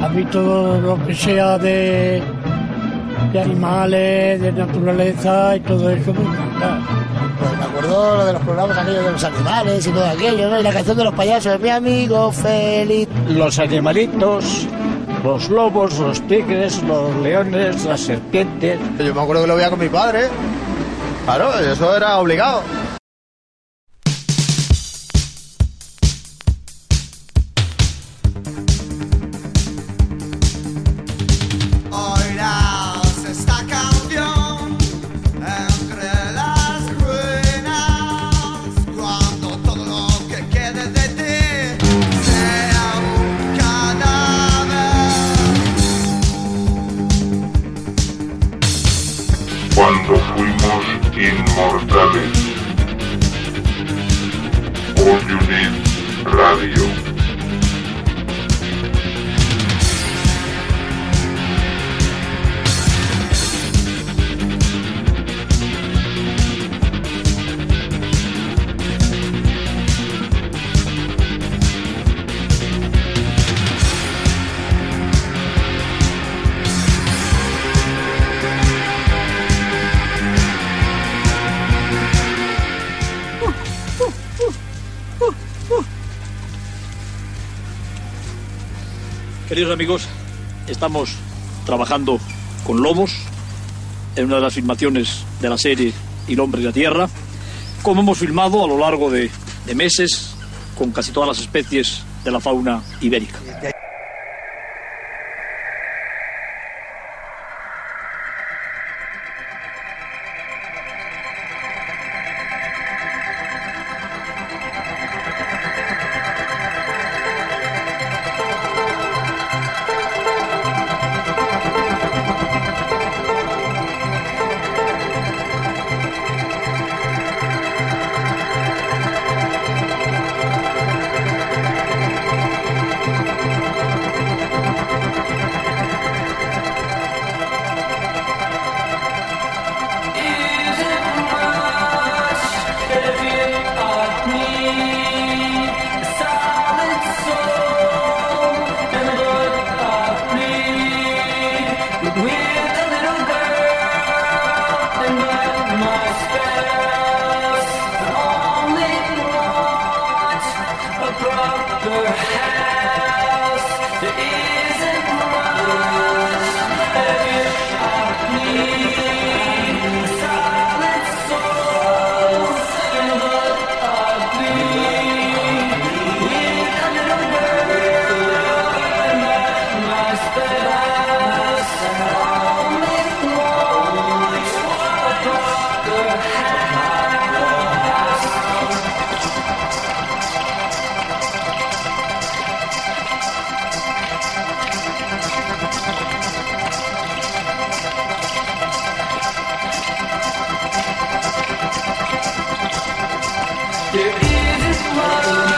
A mí todo lo que sea de, de animales, de naturaleza y todo eso me encanta. Pues me acuerdo lo de los programas aquellos de los animales y todo aquello, ¿no? Y la canción de los payasos de mi amigo Félix. Los animalitos, los lobos, los tigres, los leones, las serpientes. Yo me acuerdo que lo veía con mi padre. Claro, eso era obligado. Queridos amigos, estamos trabajando con lobos en una de las filmaciones de la serie El hombre y la tierra, como hemos filmado a lo largo de, de meses con casi todas las especies de la fauna ibérica. There is one.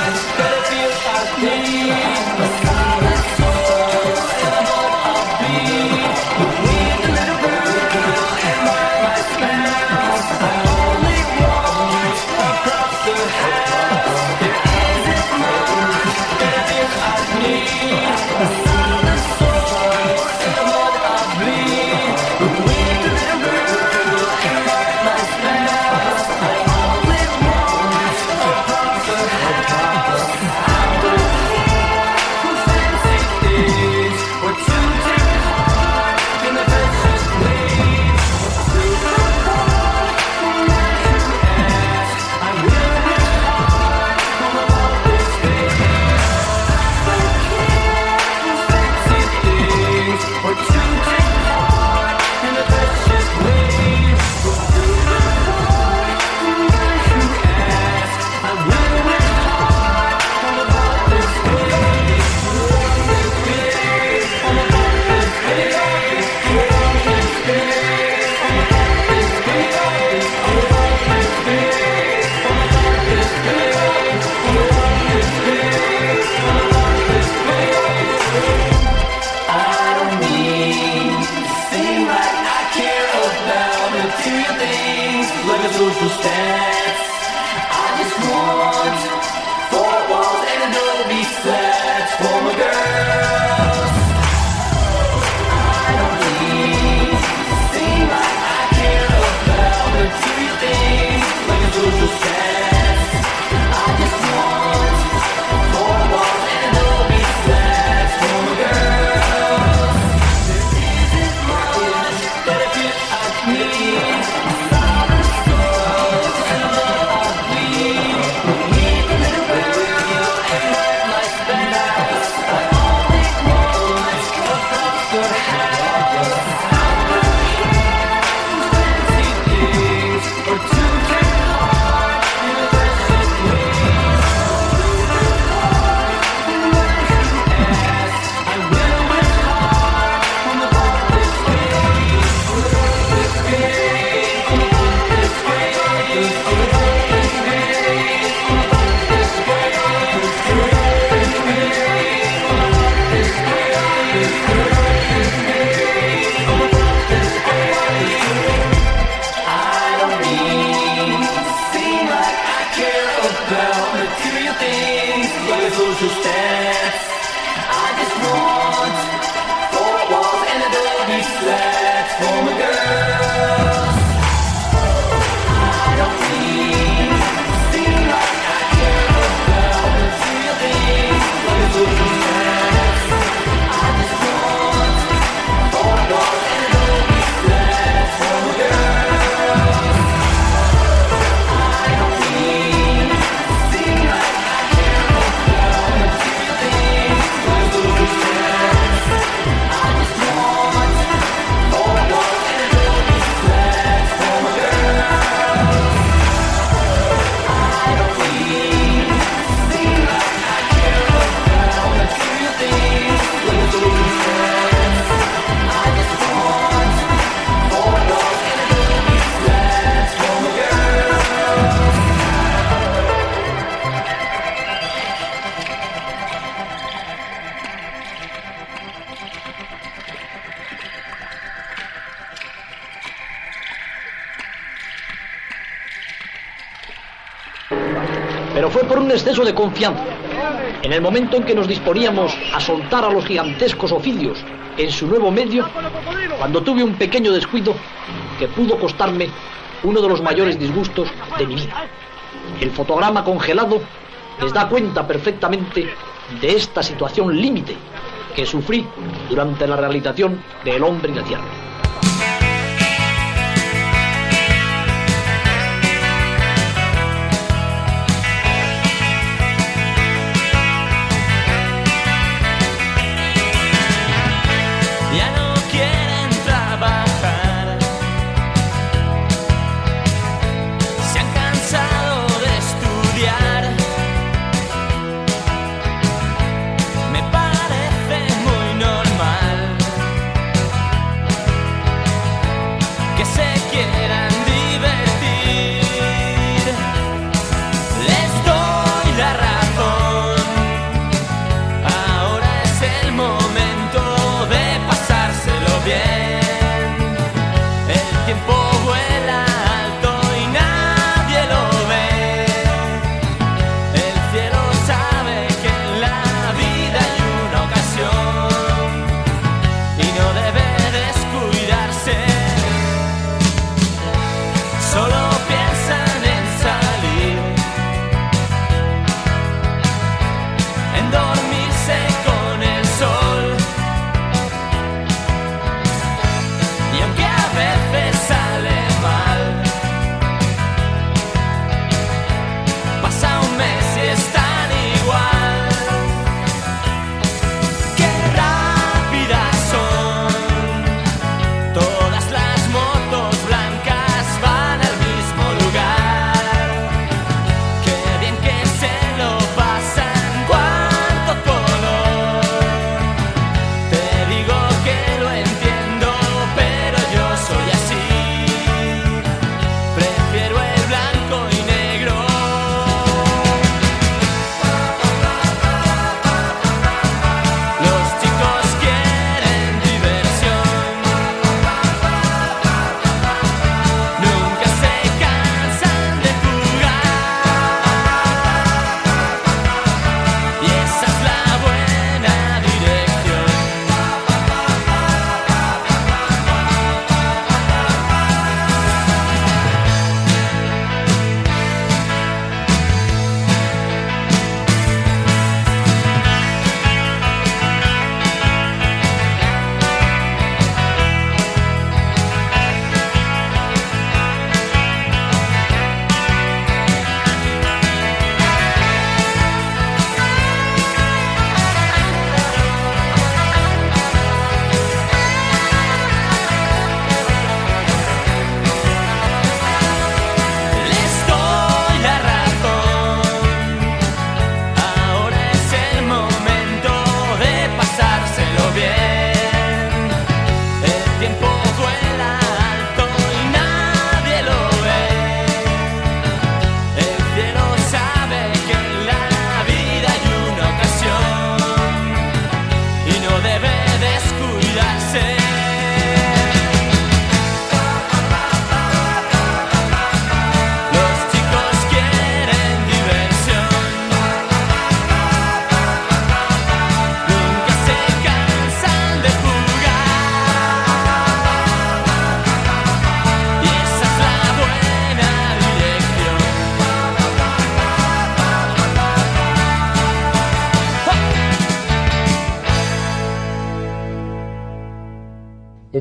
Pero fue por un exceso de confianza. En el momento en que nos disponíamos a soltar a los gigantescos oficios en su nuevo medio, cuando tuve un pequeño descuido que pudo costarme uno de los mayores disgustos de mi vida. El fotograma congelado les da cuenta perfectamente de esta situación límite que sufrí durante la realización de El hombre y la tierra.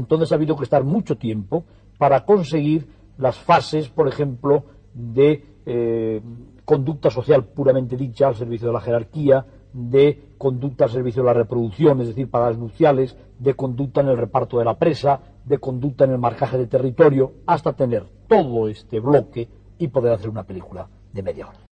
Entonces ha habido que estar mucho tiempo para conseguir las fases, por ejemplo, de eh, conducta social puramente dicha al servicio de la jerarquía, de conducta al servicio de la reproducción, es decir, para las nupciales, de conducta en el reparto de la presa, de conducta en el marcaje de territorio, hasta tener todo este bloque y poder hacer una película de media hora.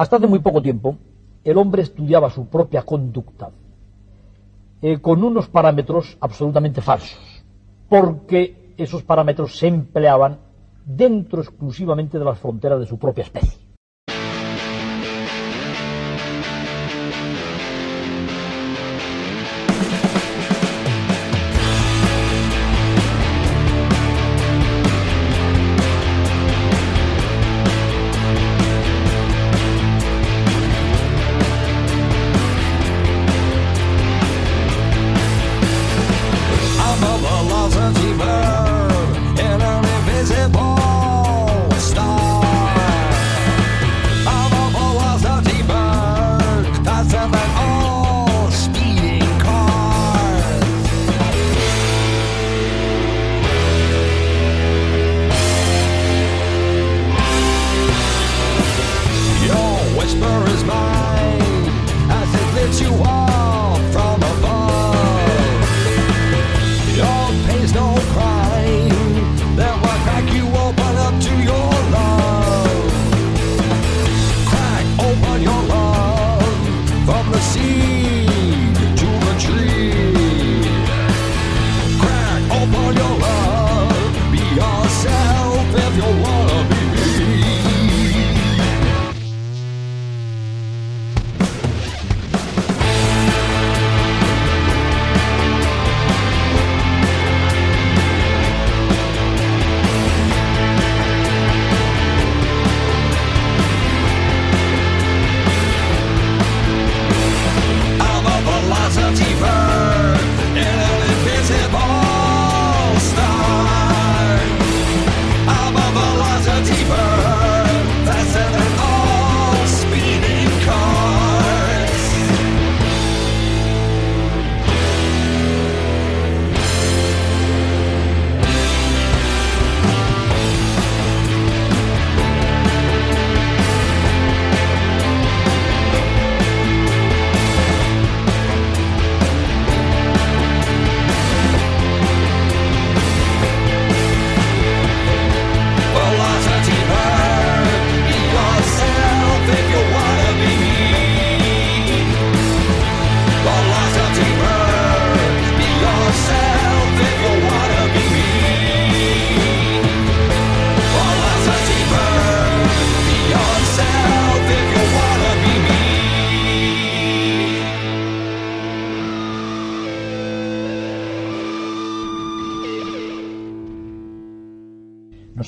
Hasta hace muy poco tiempo, el hombre estudiaba su propia conducta eh, con unos parámetros absolutamente falsos, porque esos parámetros se empleaban dentro exclusivamente de las fronteras de su propia especie.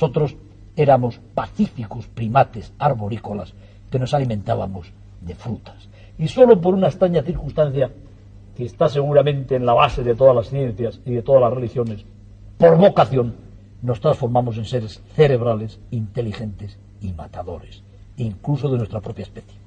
Nosotros éramos pacíficos primates arborícolas que nos alimentábamos de frutas. Y solo por una extraña circunstancia que está seguramente en la base de todas las ciencias y de todas las religiones, por vocación, nos transformamos en seres cerebrales, inteligentes y matadores, incluso de nuestra propia especie.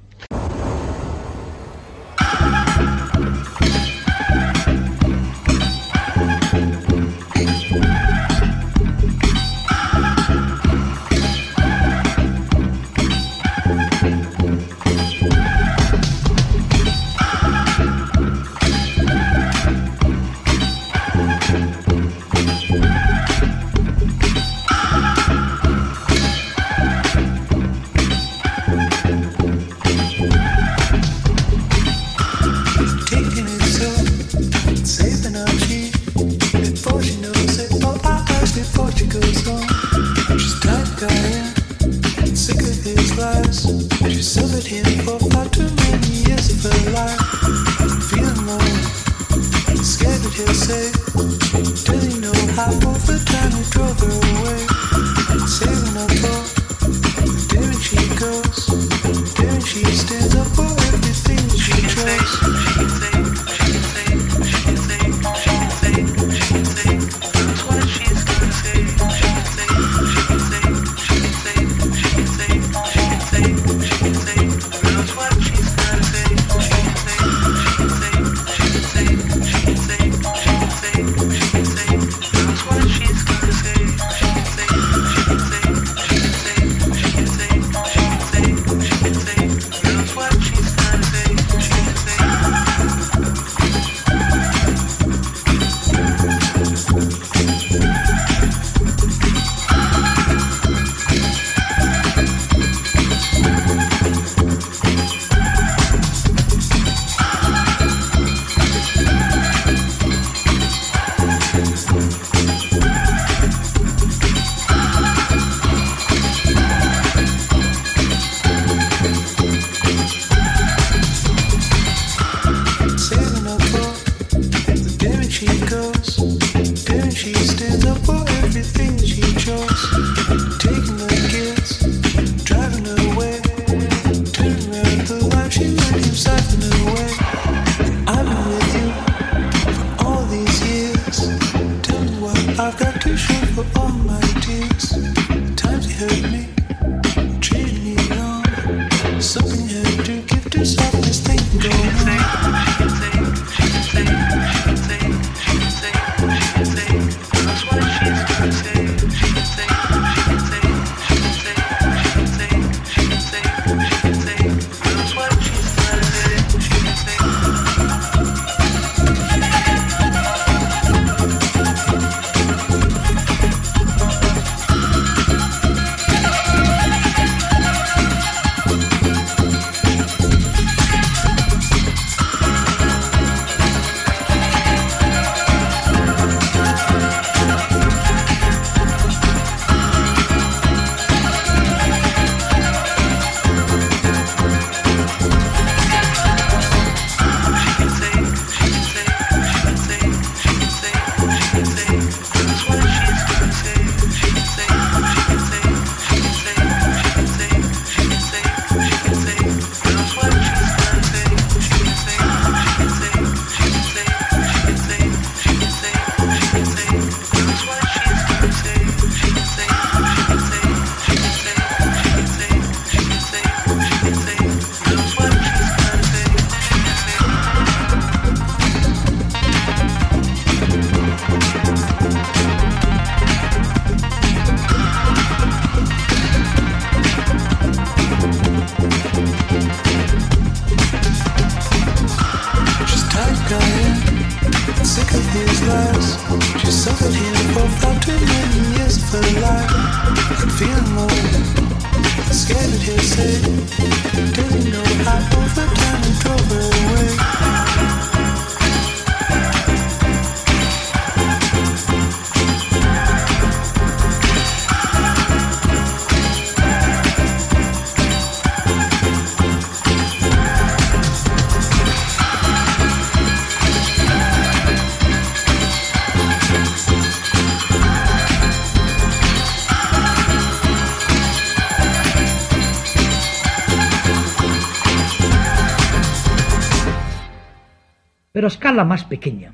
escala más pequeña,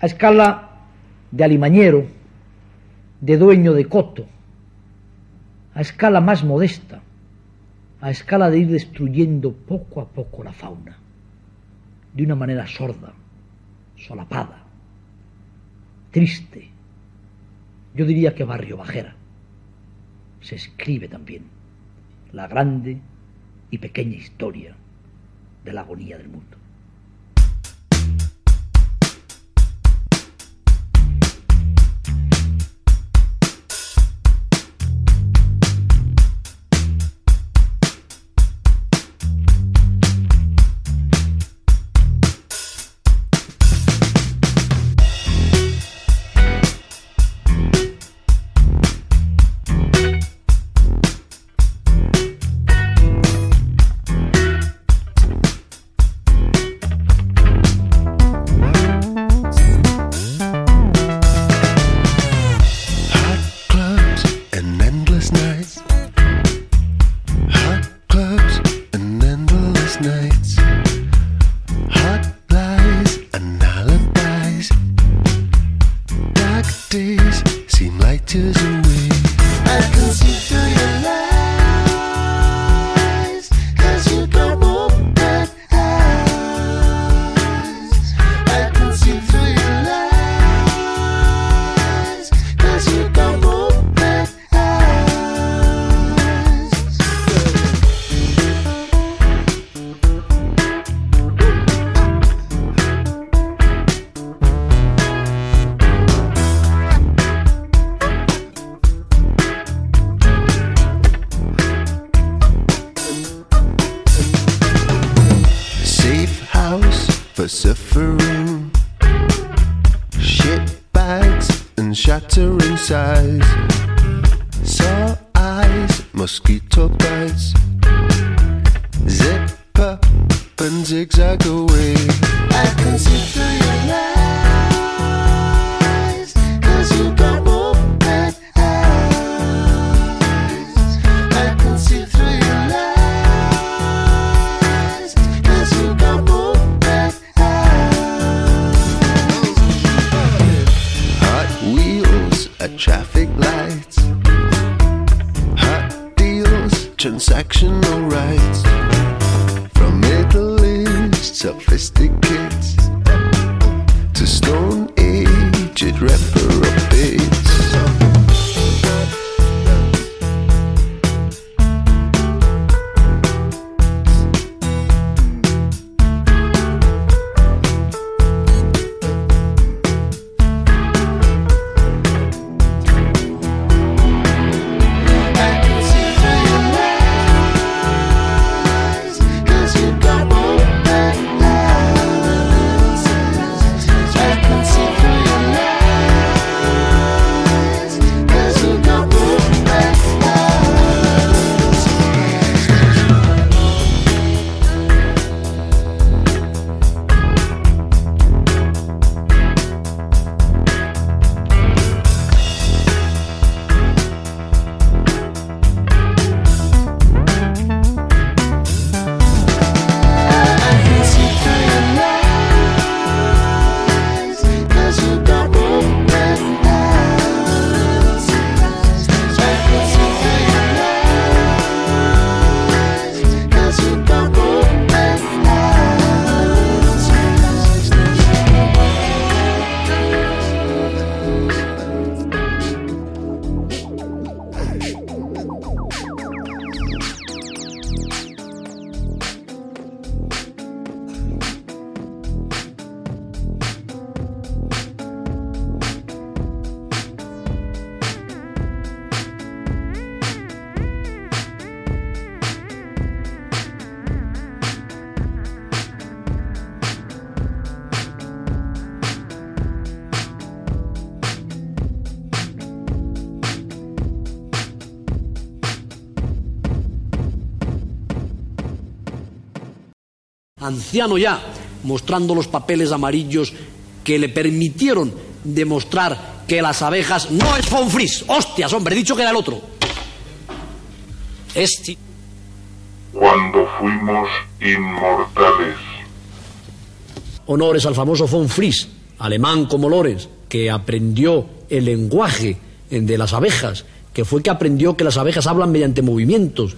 a escala de alimañero, de dueño de coto, a escala más modesta, a escala de ir destruyendo poco a poco la fauna, de una manera sorda, solapada, triste, yo diría que barrio bajera. Se escribe también la grande y pequeña historia de la agonía del mundo. Anciano ya, mostrando los papeles amarillos que le permitieron demostrar que las abejas no es Fonfris. Hostias, hombre, he dicho que era el otro. Este. Cuando fuimos inmortales. Honores al famoso von Fries, alemán como Lorenz, que aprendió el lenguaje de las abejas, que fue que aprendió que las abejas hablan mediante movimientos.